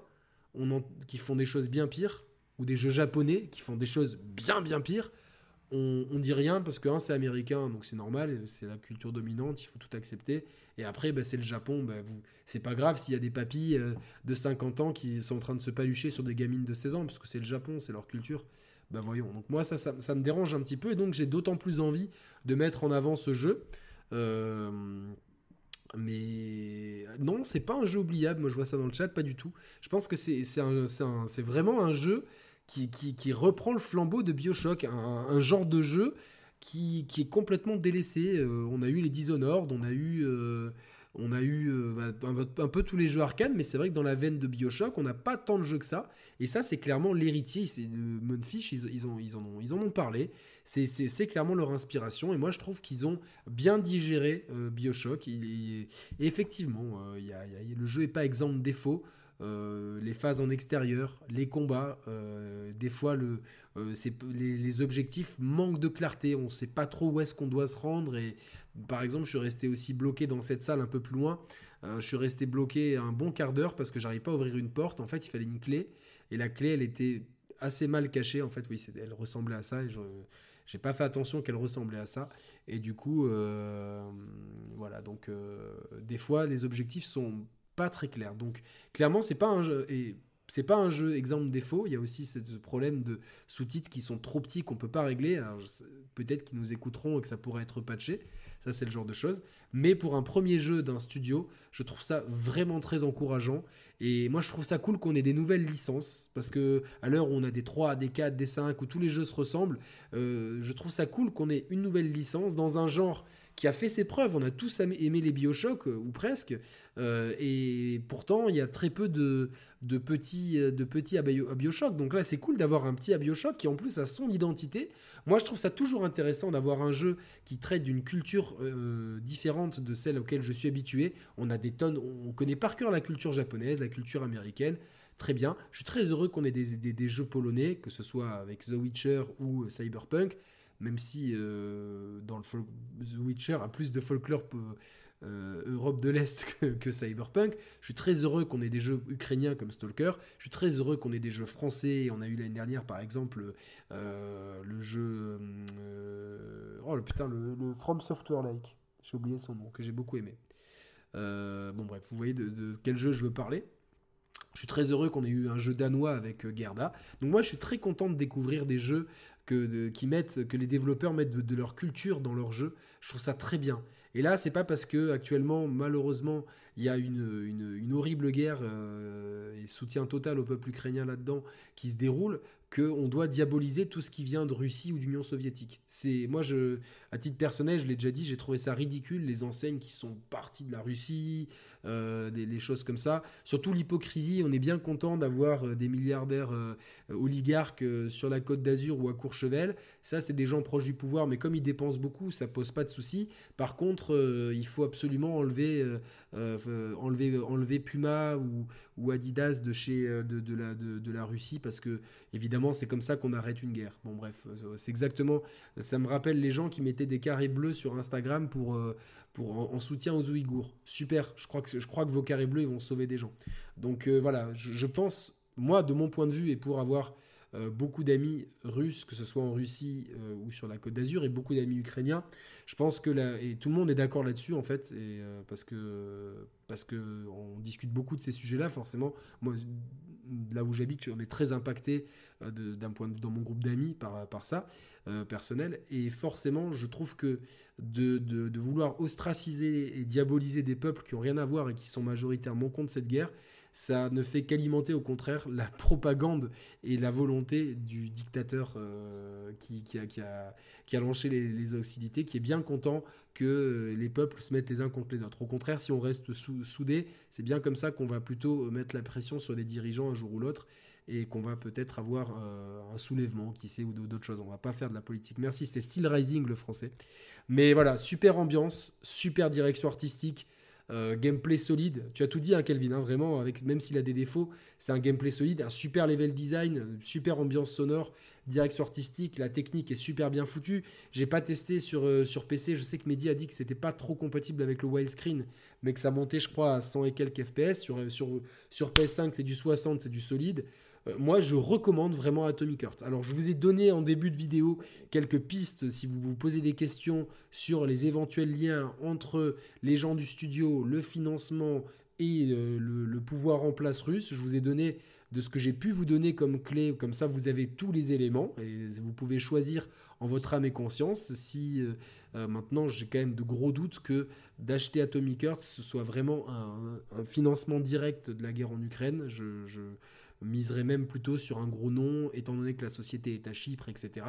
qui font des choses bien pires, ou des jeux japonais qui font des choses bien bien pires, on, on dit rien parce que un, c'est américain, donc c'est normal, c'est la culture dominante, il faut tout accepter. Et après, bah, c'est le Japon, bah, c'est pas grave s'il y a des papis euh, de 50 ans qui sont en train de se palucher sur des gamines de 16 ans, parce que c'est le Japon, c'est leur culture. Bah voyons, donc moi ça, ça, ça me dérange un petit peu, et donc j'ai d'autant plus envie de mettre en avant ce jeu. Euh, mais non, c'est pas un jeu oubliable. Moi, je vois ça dans le chat, pas du tout. Je pense que c'est vraiment un jeu qui, qui- reprend le flambeau de Bioshock, un, un genre de jeu qui, qui est complètement délaissé. Euh, on a eu les Dishonored, on a eu, euh, on a eu euh, bah, un, peu tous les jeux arcade, mais c'est vrai que dans la veine de Bioshock, on n'a pas tant de jeux que ça. Et ça, c'est clairement l'héritier. C'est euh, ils, en ont, parlé. C'est- clairement leur inspiration. Et moi, je trouve qu'ils ont bien digéré euh, Bioshock. Et effectivement, euh, le jeu n'est pas exempt de défauts. Euh, les phases en extérieur, les combats, euh, des fois le, euh, les, objectifs manquent de clarté, on ne sait pas trop où est-ce qu'on doit se rendre et par exemple je suis resté aussi bloqué dans cette salle un peu plus loin, Euh, je suis resté bloqué un bon quart d'heure parce que j'arrivais pas à ouvrir une porte, en fait il fallait une clé et la clé elle était assez mal cachée. En fait, oui elle ressemblait à ça et je j'ai pas fait attention qu'elle ressemblait à ça. Et du coup voilà. Donc des fois les objectifs sont pas très clairs donc clairement c'est pas un jeu et c'est pas un jeu exemple défaut. Il y a aussi ce problème de sous-titres qui sont trop petits qu'on peut pas régler. Peut-être qu'ils nous écouteront et que ça pourrait être patché. Ça c'est le genre de choses. Mais pour un premier jeu d'un studio je trouve ça vraiment très encourageant. Et moi je trouve ça cool qu'on ait des nouvelles licences. Parce que à l'heure où on a des 3 des 4 des 5 où tous les jeux se ressemblent euh, je trouve ça cool qu'on ait une nouvelle licence dans un genre qui a fait ses preuves. On a tous aimé les Bioshock, euh, ou presque. Euh, et pourtant, il y a très peu de, petits, euh, de petits à, Bio- Bioshock. Donc là, c'est cool d'avoir un petit à Bioshock qui, en plus, a son identité. Moi, je trouve ça toujours intéressant d'avoir un jeu qui traite d'une culture différente de celle auquel je suis habitué. On a des tonnes, on on connaît par cœur la culture japonaise, la culture américaine. Très bien. Je suis très heureux qu'on ait des, jeux polonais, que ce soit avec The Witcher ou Cyberpunk, même si euh, dans le fol- The Witcher a plus de folklore euh, euh, Europe de l'Est [LAUGHS] que, Cyberpunk. Je suis très heureux qu'on ait des jeux ukrainiens comme Stalker. Je suis très heureux qu'on ait des jeux français. On a eu l'année dernière, par exemple, le jeu. oh le putain, le, From Software Like. J'ai oublié son nom, que j'ai beaucoup aimé. Bon, bref, vous voyez de, de quel jeu je veux parler. Je suis très heureux qu'on ait eu un jeu danois avec Gerda. Donc moi, je suis très content de découvrir des jeux que, mettent, que les développeurs mettent de, leur culture dans leurs jeux. Je trouve ça très bien. Et là, c'est pas parce que actuellement, malheureusement, il y a une, horrible guerre et soutien total au peuple ukrainien là-dedans qui se déroule, qu'on doit diaboliser tout ce qui vient de Russie ou d'Union soviétique. C'est moi, je, à titre personnel, je l'ai déjà dit, j'ai trouvé ça ridicule les enseignes qui sont parties de la Russie, euh, des, choses comme ça. Surtout l'hypocrisie. On est bien content d'avoir euh, des milliardaires euh, oligarques sur la Côte d'Azur ou à Courchevel. Ça, c'est des gens proches du pouvoir, mais comme ils dépensent beaucoup, ça pose pas de souci. Par contre, il faut absolument enlever, enlever, enlever Puma ou, Adidas de chez de, la, de la Russie parce que évidemment c'est comme ça qu'on arrête une guerre. Bon, bref, euh, c'est exactement. Ça me rappelle les gens qui mettaient des carrés bleus sur Instagram pour, euh, pour en, soutien aux Ouïghours. Super, je crois, que, je crois que vos carrés bleus ils vont sauver des gens. Donc euh, voilà, je, pense, moi, de mon point de vue, et pour avoir beaucoup d'amis russes, que ce soit en Russie ou sur la Côte d'Azur, et beaucoup d'amis ukrainiens, je pense que et tout le monde est d'accord là-dessus en fait, parce que parce que discute beaucoup de ces sujets-là, forcément. Moi, là où j'habite, on est très impacté euh, d'un point de vue dans mon groupe d'amis par, par ça, euh, personnel. Et forcément, je trouve que de, de, vouloir ostraciser et diaboliser des peuples qui n'ont rien à voir et qui sont majoritairement contre cette guerre, ça ne fait qu'alimenter au contraire la propagande et la volonté du dictateur euh, qui, qui, a, qui, a, qui, a, lancé les, les, hostilités, qui est bien content que les peuples se mettent les uns contre les autres. Au contraire, si on reste soudés, c'est bien comme ça qu'on va plutôt mettre la pression sur les dirigeants un jour ou l'autre et qu'on va peut-être avoir euh, un soulèvement, qui sait, ou d'autres choses. On va pas faire de la politique. Merci, c'était Steel Rising le français. Mais voilà, super ambiance, super direction artistique, euh, gameplay solide. Tu as tout dit, hein, Kelvin, hein, vraiment, avec, même s'il a des défauts, c'est un gameplay solide, un super level design, super ambiance sonore, direction artistique, la technique est super bien foutue. J'ai pas testé sur, euh, sur PC, je sais que Mehdi a dit que c'était pas trop compatible avec le widescreen, mais que ça montait, je crois, à 100 et quelques FPS. Sur, sur, sur PS5, c'est du 60, c'est du solide. Euh, moi, je recommande vraiment Atomic Heart. Alors, je vous ai donné en début de vidéo quelques pistes si vous vous posez des questions sur les éventuels liens entre les gens du studio, le financement et euh, le, pouvoir en place russe. Je vous ai donné de ce que j'ai pu vous donner comme clé, comme ça vous avez tous les éléments et vous pouvez choisir en votre âme et conscience si euh, maintenant j'ai quand même de gros doutes que d'acheter Atomic Heart ce soit vraiment un, financement direct de la guerre en Ukraine. je, miserait même plutôt sur un gros nom, étant donné que la société est à Chypre, etc.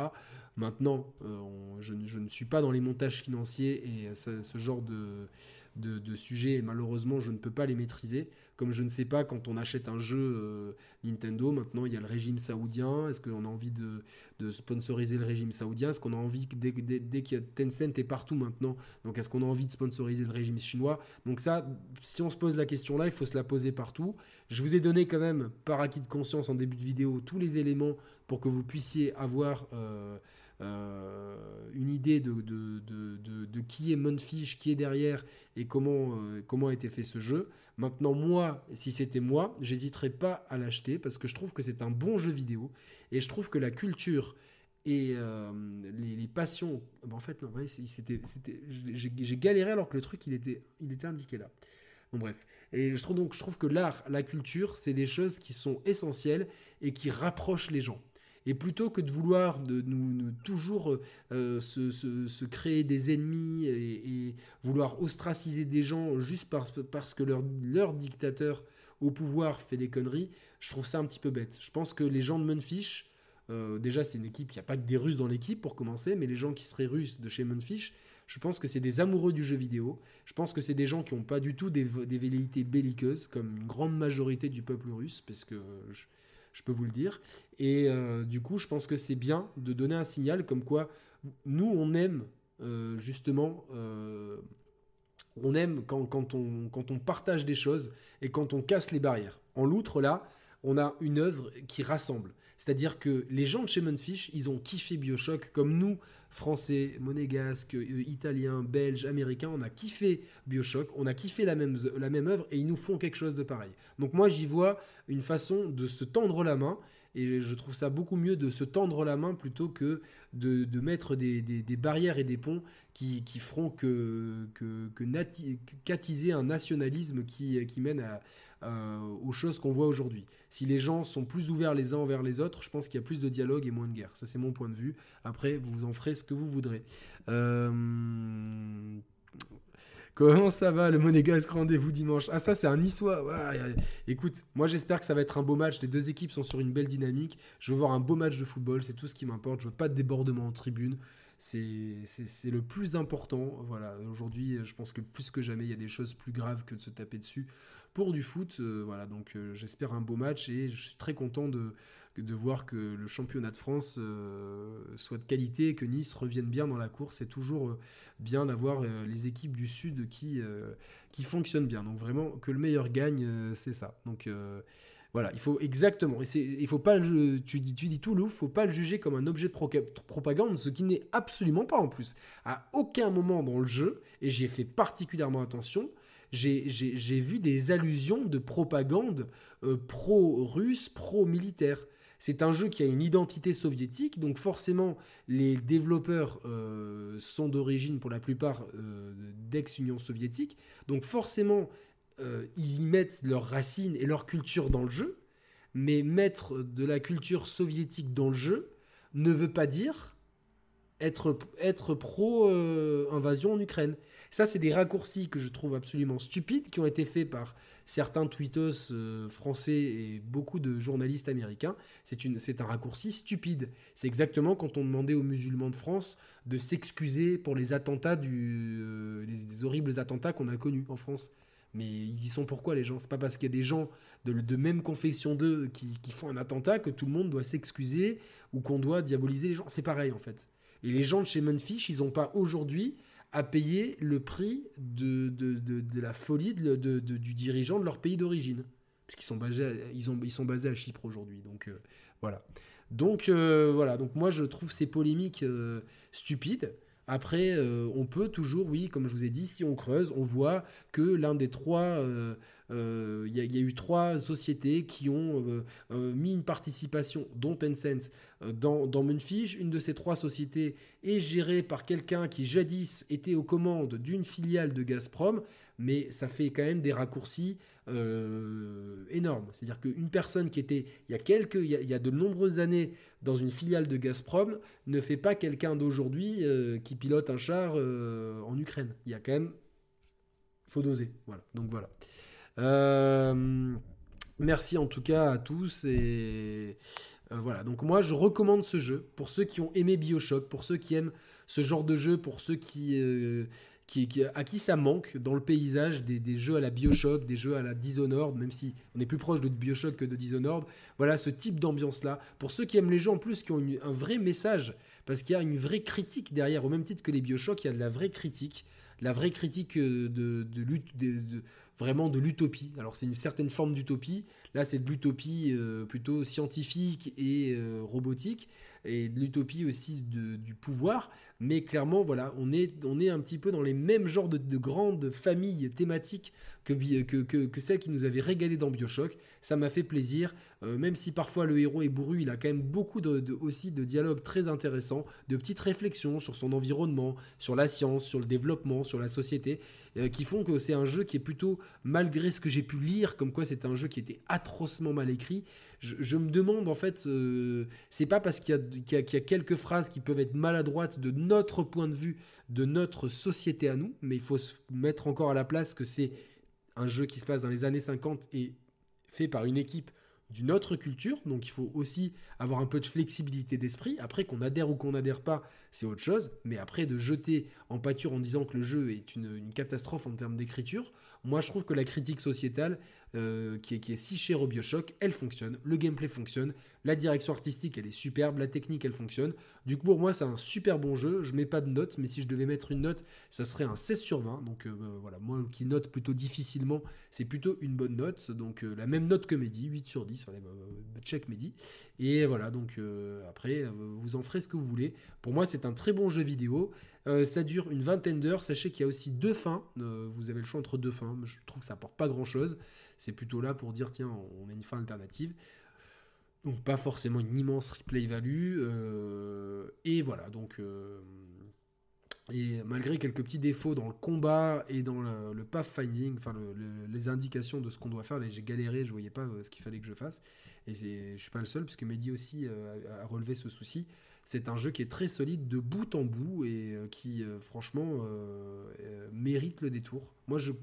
Maintenant, euh, je, ne suis pas dans les montages financiers et ce genre de, de, sujets, malheureusement, je ne peux pas les maîtriser. Comme je ne sais pas, quand on achète un jeu euh, Nintendo, maintenant, il y a le régime saoudien. Est-ce qu'on a envie de, sponsoriser le régime saoudien? Est-ce qu'on a envie, dès, dès, dès qu'il y a Tencent est partout maintenant, donc est-ce qu'on a envie de sponsoriser le régime chinois? Donc ça, si on se pose la question là, il faut se la poser partout. Je vous ai donné quand même, par acquis de conscience en début de vidéo, tous les éléments pour que vous puissiez avoir... Euh, euh, une idée de, de, qui est Monfish, qui est derrière et comment, euh, comment a été fait ce jeu. Maintenant, moi, si c'était moi, j'hésiterais pas à l'acheter parce que je trouve que c'est un bon jeu vidéo et je trouve que la culture et euh, les, passions. en fait, non, c'était, j'ai, galéré alors que le truc il était, il était indiqué là. Bon, bref. Et je trouve donc je trouve que l'art, la culture, c'est des choses qui sont essentielles et qui rapprochent les gens. Et plutôt que de vouloir de nous, toujours euh, se, créer des ennemis et, vouloir ostraciser des gens juste parce, parce que leur, leur dictateur au pouvoir fait des conneries, je trouve ça un petit peu bête. Je pense que les gens de Munfish, euh, déjà c'est une équipe, il n'y a pas que des Russes dans l'équipe pour commencer, mais les gens qui seraient Russes de chez Munfish, je pense que c'est des amoureux du jeu vidéo. Je pense que c'est des gens qui n'ont pas du tout des, des velléités belliqueuses, comme une grande majorité du peuple russe, parce que peux vous le dire. Et euh, du coup, je pense que c'est bien de donner un signal comme quoi nous, on aime euh, justement, euh, on aime quand, quand, on, quand on partage des choses et quand on casse les barrières. En l'outre, là, on a une œuvre qui rassemble. C'est-à-dire que les gens de chez Munfish, ils ont kiffé Bioshock comme nous, Français, Monégasques, Italiens, Belges, Américains, on a kiffé Bioshock, on a kiffé la même, la même œuvre et ils nous font quelque chose de pareil. Donc moi j'y vois une façon de se tendre la main et je trouve ça beaucoup mieux de se tendre la main plutôt que de, mettre des, barrières et des ponts qui, feront que, que, qu'attiser un nationalisme qui mène à, aux choses qu'on voit aujourd'hui. Si les gens sont plus ouverts les uns envers les autres, je pense qu'il y a plus de dialogue et moins de guerre. Ça, c'est mon point de vue. Après, vous en ferez ce que vous voudrez. Euh, Comment ça va le Monégasque rendez-vous dimanche? Ah ça c'est un niçois. écoute, moi j'espère que ça va être un beau match. Les deux équipes sont sur une belle dynamique. Je veux voir un beau match de football, c'est tout ce qui m'importe. Je veux pas de débordement en tribune. C'est le plus important. Voilà, aujourd'hui, je pense que plus que jamais, il y a des choses plus graves que de se taper dessus pour du foot. Euh, voilà, donc euh, j'espère un beau match et je suis très content de, de voir que le championnat de France euh, soit de qualité et que Nice revienne bien dans la course. C'est toujours bien d'avoir les équipes du Sud qui, qui fonctionnent bien. Donc vraiment, que le meilleur gagne, c'est ça. Donc voilà, il faut exactement. Et il faut pas tu, tu dis tout il faut pas le juger comme un objet de propagande, ce qui n'est absolument pas en plus. À aucun moment dans le jeu, et j'ai fait particulièrement attention, j'ai vu des allusions de propagande euh, pro-russe, pro-militaire. C'est un jeu qui a une identité soviétique, donc forcément les développeurs euh, sont d'origine pour la plupart euh, d'ex-Union soviétique, donc forcément ils y mettent leurs racines et leur culture dans le jeu, mais mettre de la culture soviétique dans le jeu ne veut pas dire être, être pro-invasion en Ukraine. Ça, c'est des raccourcis que je trouve absolument stupides, qui ont été faits par certains tweetos euh, français et beaucoup de journalistes américains. C'est un raccourci stupide. C'est exactement quand on demandait aux musulmans de France de s'excuser pour les attentats, du, euh, les, horribles attentats qu'on a connus en France. Mais ils y sont pourquoi les gens? C'est pas parce qu'il y a des gens de, même confession d'eux qui, qui, font un attentat que tout le monde doit s'excuser ou qu'on doit diaboliser les gens. C'est pareil en fait. Et les gens de chez Munfish, ils n'ont pas aujourd'hui à payer le prix de, de, la folie du dirigeant de leur pays d'origine. Puisqu'ils sont basés ils, ont, ils sont basés à Chypre aujourd'hui. Donc euh, voilà. Donc euh, voilà. Donc moi je trouve ces polémiques euh, stupides. Après, on peut toujours, oui, comme je vous ai dit, si on creuse, on voit que l'un des trois il y, a eu trois sociétés qui ont mis une participation, dont Tencent, dans, dans Munfish. Une de ces trois sociétés est gérée par quelqu'un qui jadis était aux commandes d'une filiale de Gazprom, mais ça fait quand même des raccourcis euh, énormes. C'est-à-dire qu'une personne qui était il y, a quelques, il, y a, de nombreuses années dans une filiale de Gazprom ne fait pas quelqu'un d'aujourd'hui euh, qui pilote un char euh, en Ukraine. Il y a quand même... faut doser. Voilà. Donc voilà. merci en tout cas à tous et... Voilà, donc moi je recommande ce jeu pour ceux qui ont aimé Bioshock, pour ceux qui aiment ce genre de jeu, pour ceux qui, à qui ça manque dans le paysage des, jeux à la Bioshock, des jeux à la Dishonored, même si on est plus proche de Bioshock que de Dishonored. Voilà ce type d'ambiance-là. Pour ceux qui aiment les jeux en plus qui ont un vrai message, parce qu'il y a une vraie critique derrière, au même titre que les Bioshock, il y a de la vraie critique la vraie critique euh, de, de, vraiment de l'utopie. Alors c'est une certaine forme d'utopie. Là c'est de l'utopie euh, plutôt scientifique et euh, robotique et de l'utopie aussi du pouvoir. Mais clairement voilà, on est, on est un petit peu dans les mêmes genres de, grandes familles thématiques que, que, que, celles qui nous avaient régalé dans Bioshock. Ça m'a fait plaisir, même si parfois le héros est bourru, il a quand même beaucoup de, aussi de dialogues très intéressants, de petites réflexions sur son environnement, sur la science, sur le développement, sur la société, euh, qui font que c'est un jeu qui est plutôt, malgré ce que j'ai pu lire, comme quoi c'est un jeu qui était atrocement mal écrit, je, me demande en fait, euh, c'est pas parce qu'il y, a quelques phrases qui peuvent être maladroites de notre point de vue, de notre société à nous, mais il faut se mettre encore à la place que c'est un jeu qui se passe dans les années 50 et fait par une équipe d'une autre culture, donc il faut aussi avoir un peu de flexibilité d'esprit. Après, qu'on adhère ou qu'on n'adhère pas, c'est autre chose. Mais après, de jeter en pâture en disant que le jeu est une, catastrophe en termes d'écriture, moi je trouve que la critique sociétale, euh, qui, est, si chère au Bioshock, elle fonctionne, le gameplay fonctionne, la direction artistique elle est superbe, la technique elle fonctionne. Du coup, pour moi, c'est un super bon jeu. Je mets pas de note, mais si je devais mettre une note, ça serait un 16 sur 20. Donc euh, voilà, moi qui note plutôt difficilement, c'est plutôt une bonne note. Donc euh, la même note que Mehdi, 8 sur 10. Allez, check Mehdi. Et voilà, donc après, vous en ferez ce que vous voulez. Pour moi, c'est un très bon jeu vidéo. Euh, ça dure une vingtaine d'heures. Sachez qu'il y a aussi deux fins. Euh, vous avez le choix entre deux fins. Je trouve que ça apporte pas grand chose. C'est plutôt là pour dire tiens, on a une fin alternative. Donc pas forcément une immense replay value. Euh, et voilà, donc Et malgré quelques petits défauts dans le combat et dans le, pathfinding, enfin les indications de ce qu'on doit faire, j'ai galéré, je voyais pas ce qu'il fallait que je fasse. Et je suis pas le seul, puisque Mehdi aussi a relevé ce souci. C'est un jeu qui est très solide de bout en bout et qui, franchement, mérite le détour. Moi, je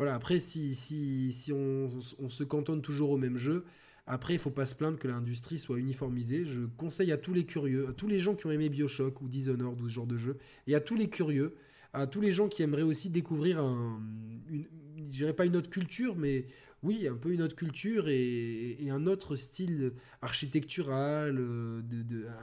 voilà, après, si, si, si on, se cantonne toujours au même jeu, après, il faut pas se plaindre que l'industrie soit uniformisée. Je conseille à tous les curieux, à tous les gens qui ont aimé Bioshock ou Dishonored ou ce genre de jeu, et à tous les curieux, à tous les gens qui aimeraient aussi découvrir un, une, pas une autre culture, mais oui, un peu une autre culture et, un autre style architectural, euh,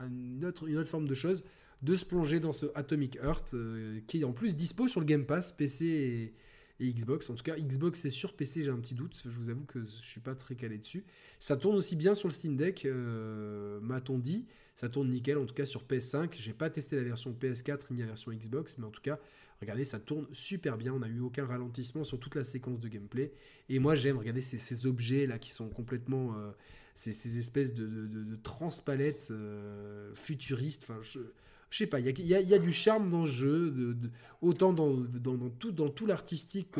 une, autre, forme de choses, de se plonger dans ce Atomic Heart, euh, qui est en plus dispo sur le Game Pass, PC et Xbox. En tout cas, Xbox c'est sur PC, j'ai un petit doute. Je vous avoue que je suis pas très calé dessus. Ça tourne aussi bien sur le Steam Deck, euh, m'a-t-on dit. Ça tourne nickel, en tout cas sur PS5. J'ai pas testé la version PS4 ni la version Xbox, mais en tout cas, regardez, ça tourne super bien. On n'a eu aucun ralentissement sur toute la séquence de gameplay. Et moi, j'aime, regardez, ces, objets là qui sont complètement. Euh, ces, espèces de, transpalettes euh, futuristes. Enfin, je je sais pas, il y, a, du charme dans le jeu, autant dans, tout, l'artistique que,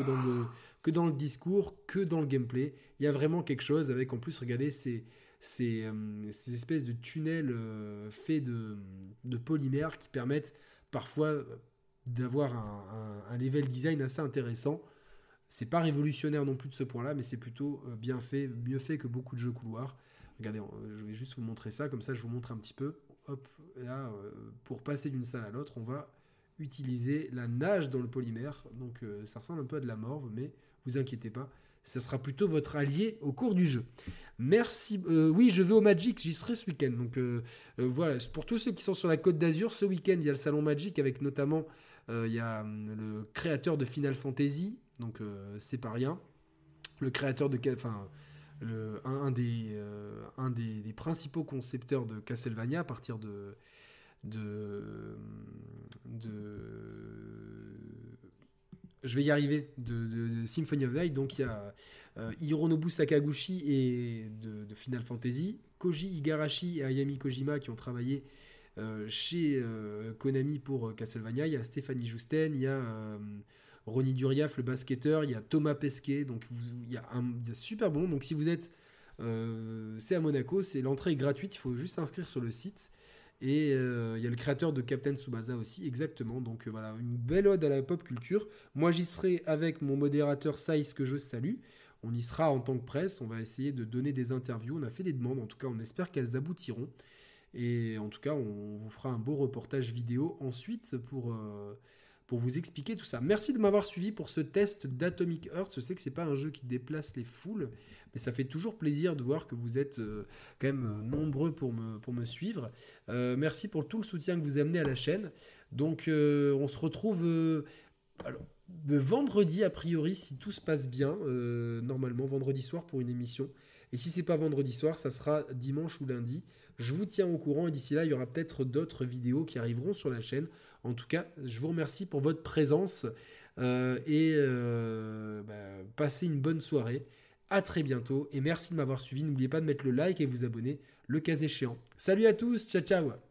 dans le, discours, que dans le gameplay. Il y a vraiment quelque chose avec, en plus, regardez, ces, euh, ces espèces de tunnels faits de, de polymère qui permettent parfois d'avoir un, level design assez intéressant. C'est pas révolutionnaire non plus de ce point-là, mais c'est plutôt euh, bien fait, mieux fait que beaucoup de jeux couloirs. Regardez, je vais juste vous montrer ça, comme ça je vous montre un petit peu hop, là, euh, pour passer d'une salle à l'autre, on va utiliser la nage dans le polymère. Donc euh, ça ressemble un peu à de la morve, mais vous inquiétez pas, ça sera plutôt votre allié au cours du jeu. Merci. Oui, je vais au Magic, j'y serai ce week-end. Donc voilà, pour tous ceux qui sont sur la côte d'Azur, ce week-end, il y a le salon Magic avec notamment il y a hum, le créateur de Final Fantasy, donc c'est pas rien. Le créateur de. Enfin, un, des, euh, des, principaux concepteurs de Castlevania à partir de, de, je vais y arriver, de, Symphony of Night. Donc il y a euh, Hironobu Sakaguchi et de, Final Fantasy, Koji Igarashi et Ayami Kojima qui ont travaillé euh, chez Konami pour Castlevania. Il y a Stéphanie Justen, il y a Ronny Duriaf, le basketteur, il y a Thomas Pesquet, donc il, y a un, super bon. Donc si vous êtes, euh, c'est à Monaco, c'est l'entrée est gratuite, il faut juste s'inscrire sur le site. Et euh, il y a le créateur de Captain Tsubasa aussi, exactement. Donc euh, voilà, une belle ode à la pop culture. Moi j'y serai avec mon modérateur Saïs que je salue. On y sera en tant que presse, on va essayer de donner des interviews. On a fait des demandes, en tout cas on espère qu'elles aboutiront. Et en tout cas on vous fera un beau reportage vidéo ensuite pour pour vous expliquer tout ça. Merci de m'avoir suivi pour ce test d'Atomic Heart. Je sais que c'est pas un jeu qui déplace les foules, mais ça fait toujours plaisir de voir que vous êtes euh, quand même euh, nombreux pour me, pour me suivre. Euh, merci pour tout le soutien que vous amenez à la chaîne. Donc on se retrouve alors, vendredi a priori si tout se passe bien, normalement vendredi soir pour une émission. Et si c'est pas vendredi soir, ça sera dimanche ou lundi. Je vous tiens au courant et d'ici là, il y aura peut-être d'autres vidéos qui arriveront sur la chaîne. En tout cas, je vous remercie pour votre présence euh, et euh, bah, passez une bonne soirée. À très bientôt et merci de m'avoir suivi. N'oubliez pas de mettre le like et vous abonner le cas échéant. Salut à tous, ciao ciao